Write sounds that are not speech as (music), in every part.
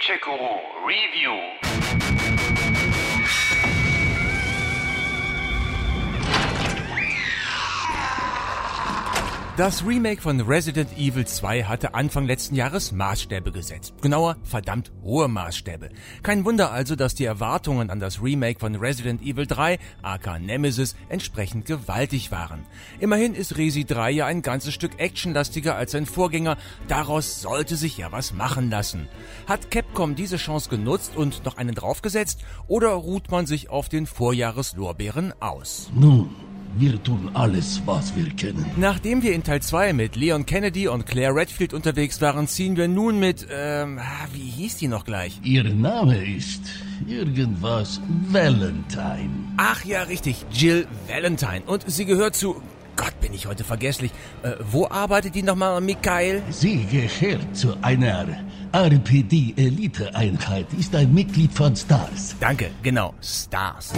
Tchekuru Review. Das Remake von Resident Evil 2 hatte Anfang letzten Jahres Maßstäbe gesetzt. Genauer, verdammt hohe Maßstäbe. Kein Wunder also, dass die Erwartungen an das Remake von Resident Evil 3, aka Nemesis, entsprechend gewaltig waren. Immerhin ist Resi 3 ja ein ganzes Stück actionlastiger als sein Vorgänger, daraus sollte sich ja was machen lassen. Hat Capcom diese Chance genutzt und noch einen draufgesetzt, oder ruht man sich auf den Vorjahreslorbeeren aus? Nun, wir tun alles, was wir können. Nachdem wir in Teil 2 mit Leon Kennedy und Claire Redfield unterwegs waren, ziehen wir nun mit, ähm, ah, wie hieß die noch gleich? Ihr Name ist irgendwas Valentine. Ach ja, richtig, Jill Valentine. Und sie gehört zu, Gott, bin ich heute vergesslich. Äh, wo arbeitet die nochmal, Michael? Sie gehört zu einer RPD-Elite-Einheit, ist ein Mitglied von STARS. Danke, genau, Stars.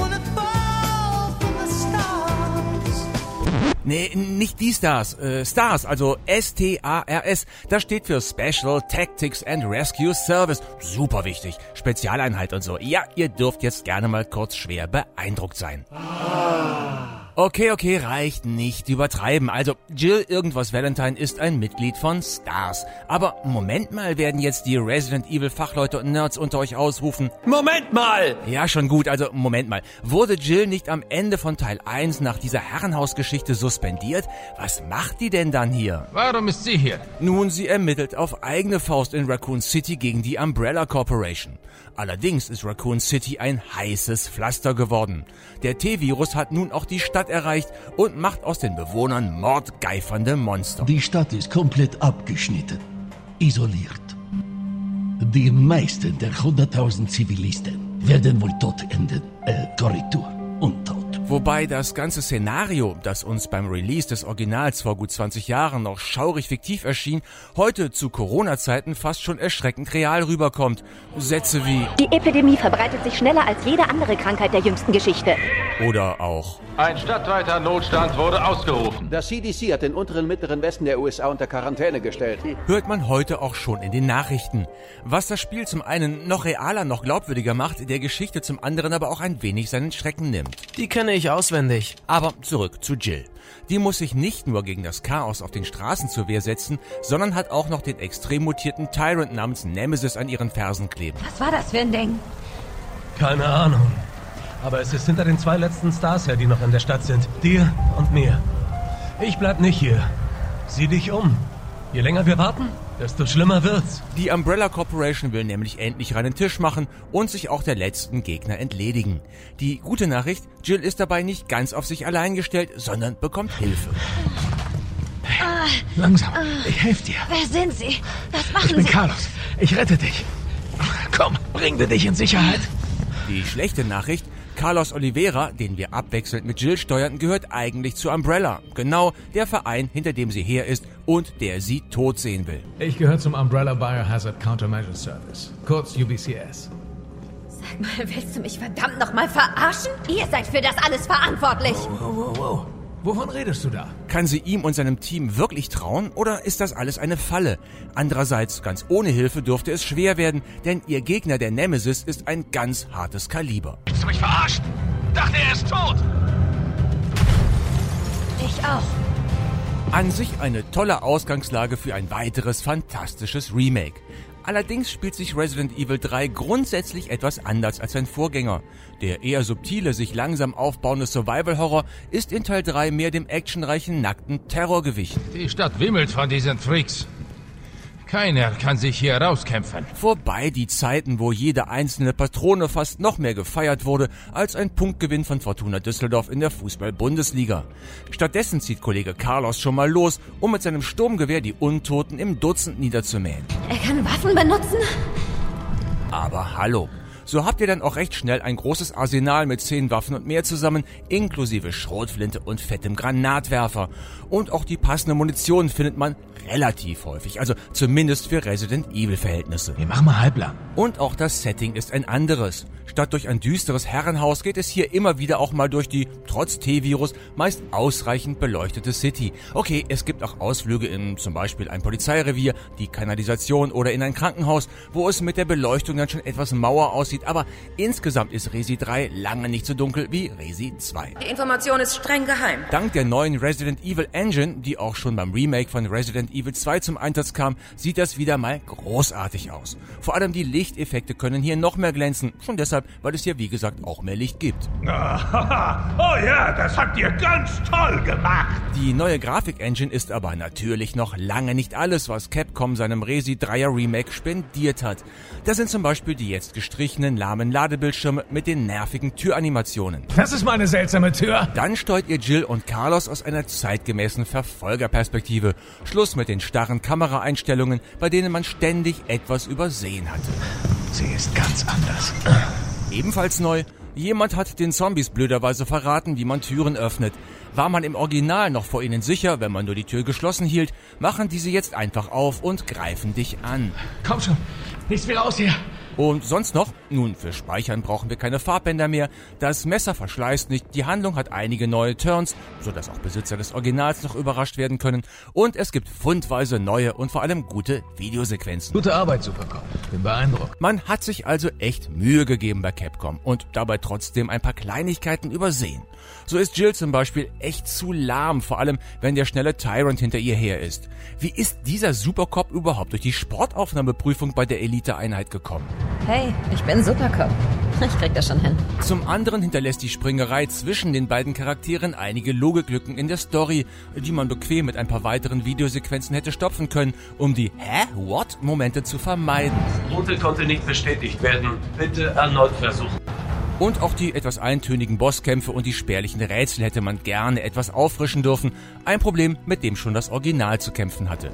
Nee, nicht die Stars, äh, Stars, also S-T-A-R-S. Das steht für Special Tactics and Rescue Service. Super wichtig. Spezialeinheit und so. Ja, ihr dürft jetzt gerne mal kurz schwer beeindruckt sein. Okay, okay, reicht nicht übertreiben. Also Jill irgendwas Valentine ist ein Mitglied von Stars. Aber Moment mal, werden jetzt die Resident Evil Fachleute und Nerds unter euch ausrufen. Moment mal! Ja, schon gut, also Moment mal. Wurde Jill nicht am Ende von Teil 1 nach dieser Herrenhausgeschichte suspendiert? Was macht die denn dann hier? Warum ist sie hier? Nun, sie ermittelt auf eigene Faust in Raccoon City gegen die Umbrella Corporation. Allerdings ist Raccoon City ein heißes Pflaster geworden. Der T-Virus hat nun auch die Stadt erreicht und macht aus den Bewohnern mordgeifernde Monster. Die Stadt ist komplett abgeschnitten, isoliert. Die meisten der 100.000 Zivilisten werden wohl tot enden. Äh, Korrektur, untot. Wobei das ganze Szenario, das uns beim Release des Originals vor gut 20 Jahren noch schaurig fiktiv erschien, heute zu Corona-Zeiten fast schon erschreckend real rüberkommt. Sätze wie Die Epidemie verbreitet sich schneller als jede andere Krankheit der jüngsten Geschichte. oder auch Ein stadtweiter Notstand wurde ausgerufen. Das CDC hat den unteren mittleren Westen der USA unter Quarantäne gestellt. hört man heute auch schon in den Nachrichten. Was das Spiel zum einen noch realer, noch glaubwürdiger macht, der Geschichte zum anderen aber auch ein wenig seinen Schrecken nimmt. Die kenne ich auswendig. Aber zurück zu Jill. Die muss sich nicht nur gegen das Chaos auf den Straßen zur Wehr setzen, sondern hat auch noch den extrem mutierten Tyrant namens Nemesis an ihren Fersen kleben. Was war das für ein Ding? Keine Ahnung. Aber es ist hinter den zwei letzten Stars her, die noch in der Stadt sind. Dir und mir. Ich bleib nicht hier. Sieh dich um. Je länger wir warten, desto schlimmer wird's. Die Umbrella Corporation will nämlich endlich reinen Tisch machen und sich auch der letzten Gegner entledigen. Die gute Nachricht, Jill ist dabei nicht ganz auf sich allein gestellt, sondern bekommt Hilfe. Langsam. Ich helfe dir. Wer sind Sie? Was Ich machen bin Sie? Carlos. Ich rette dich. Komm, bring wir dich in Sicherheit. Die schlechte Nachricht, Carlos Oliveira, den wir abwechselnd mit Jill steuern, gehört eigentlich zu Umbrella. Genau der Verein, hinter dem sie her ist und der sie tot sehen will. Ich gehöre zum Umbrella Biohazard Countermeasure Service, kurz UBCS. Sag mal, willst du mich verdammt nochmal verarschen? Ihr seid für das alles verantwortlich. Wow, wow, wow. Wovon redest du da? Kann sie ihm und seinem Team wirklich trauen oder ist das alles eine Falle? Andererseits, ganz ohne Hilfe dürfte es schwer werden, denn ihr Gegner, der Nemesis, ist ein ganz hartes Kaliber. Willst du mich verarschen? Dachte, er ist tot. Ich auch. An sich eine tolle Ausgangslage für ein weiteres fantastisches Remake. Allerdings spielt sich Resident Evil 3 grundsätzlich etwas anders als sein Vorgänger. Der eher subtile, sich langsam aufbauende Survival-Horror ist in Teil 3 mehr dem actionreichen, nackten Terror gewichen. Die Stadt wimmelt von diesen Freaks. Keiner kann sich hier rauskämpfen. Vorbei die Zeiten, wo jede einzelne Patrone fast noch mehr gefeiert wurde als ein Punktgewinn von Fortuna Düsseldorf in der Fußball-Bundesliga. Stattdessen zieht Kollege Carlos schon mal los, um mit seinem Sturmgewehr die Untoten im Dutzend niederzumähen. Er kann Waffen benutzen? Aber hallo. So habt ihr dann auch recht schnell ein großes Arsenal mit zehn Waffen und mehr zusammen, inklusive Schrotflinte und fettem Granatwerfer. Und auch die passende Munition findet man relativ häufig, also zumindest für Resident Evil Verhältnisse. Wir machen mal halblang. Und auch das Setting ist ein anderes. Statt durch ein düsteres Herrenhaus geht es hier immer wieder auch mal durch die, trotz T-Virus, meist ausreichend beleuchtete City. Okay, es gibt auch Ausflüge in zum Beispiel ein Polizeirevier, die Kanalisation oder in ein Krankenhaus, wo es mit der Beleuchtung dann schon etwas mauer aussieht, aber insgesamt ist Resi 3 lange nicht so dunkel wie Resi 2. Die Information ist streng geheim. Dank der neuen Resident Evil Engine, die auch schon beim Remake von Resident Evil 2 zum Einsatz kam, sieht das wieder mal großartig aus. Vor allem die Lichteffekte können hier noch mehr glänzen, schon deshalb, weil es hier wie gesagt auch mehr Licht gibt. (laughs) oh ja, das habt ihr ganz toll gemacht. Die neue Grafik-Engine ist aber natürlich noch lange nicht alles, was Capcom seinem Resi 3er Remake spendiert hat. Da sind zum Beispiel die jetzt gestrichenen lahmen Ladebildschirme mit den nervigen Türanimationen. Das ist meine seltsame Tür. Dann steuert ihr Jill und Carlos aus einer zeitgemäßen Verfolgerperspektive. Schluss mit den starren Kameraeinstellungen, bei denen man ständig etwas übersehen hatte. Sie ist ganz anders. Ebenfalls neu, jemand hat den Zombies blöderweise verraten, wie man Türen öffnet. War man im Original noch vor ihnen sicher, wenn man nur die Tür geschlossen hielt, machen diese jetzt einfach auf und greifen dich an. Komm schon, nichts mehr raus hier. Und sonst noch? Nun, für Speichern brauchen wir keine Farbbänder mehr. Das Messer verschleißt nicht. Die Handlung hat einige neue Turns, sodass auch Besitzer des Originals noch überrascht werden können. Und es gibt fundweise neue und vor allem gute Videosequenzen. Gute Arbeit, Supercop. Bin beeindruckt. Man hat sich also echt Mühe gegeben bei Capcom und dabei trotzdem ein paar Kleinigkeiten übersehen. So ist Jill zum Beispiel echt zu lahm, vor allem wenn der schnelle Tyrant hinter ihr her ist. Wie ist dieser Supercop überhaupt durch die Sportaufnahmeprüfung bei der Elite-Einheit gekommen? Hey, ich bin Supercop. Ich krieg das schon hin. Zum anderen hinterlässt die Springerei zwischen den beiden Charakteren einige Logiklücken in der Story, die man bequem mit ein paar weiteren Videosequenzen hätte stopfen können, um die Hä? What-Momente zu vermeiden. Route konnte nicht bestätigt werden. Bitte erneut versuchen. Und auch die etwas eintönigen Bosskämpfe und die spärlichen Rätsel hätte man gerne etwas auffrischen dürfen. Ein Problem, mit dem schon das Original zu kämpfen hatte.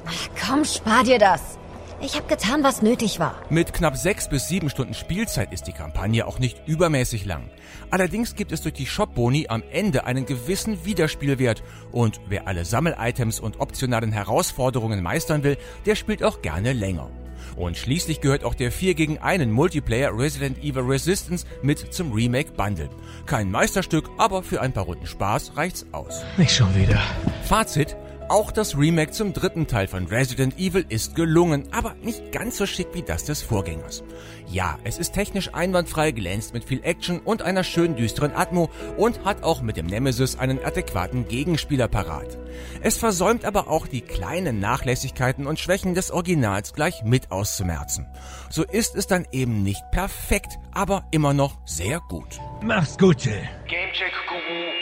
Komm, spar dir das. Ich habe getan, was nötig war. Mit knapp sechs bis sieben Stunden Spielzeit ist die Kampagne auch nicht übermäßig lang. Allerdings gibt es durch die Shop-Boni am Ende einen gewissen Wiederspielwert. Und wer alle Sammel-Items und optionalen Herausforderungen meistern will, der spielt auch gerne länger. Und schließlich gehört auch der 4 gegen 1 Multiplayer Resident Evil Resistance mit zum Remake Bundle. Kein Meisterstück, aber für ein paar Runden Spaß reicht's aus. Nicht schon wieder. Fazit, auch das Remake zum dritten Teil von Resident Evil ist gelungen, aber nicht ganz so schick wie das des Vorgängers. Ja, es ist technisch einwandfrei, glänzt mit viel Action und einer schön düsteren Atmo und hat auch mit dem Nemesis einen adäquaten Gegenspieler parat. Es versäumt aber auch die kleinen Nachlässigkeiten und Schwächen des Originals gleich mit auszumerzen. So ist es dann eben nicht perfekt, aber immer noch sehr gut. Mach's gut, Jill. Gamecheck Guru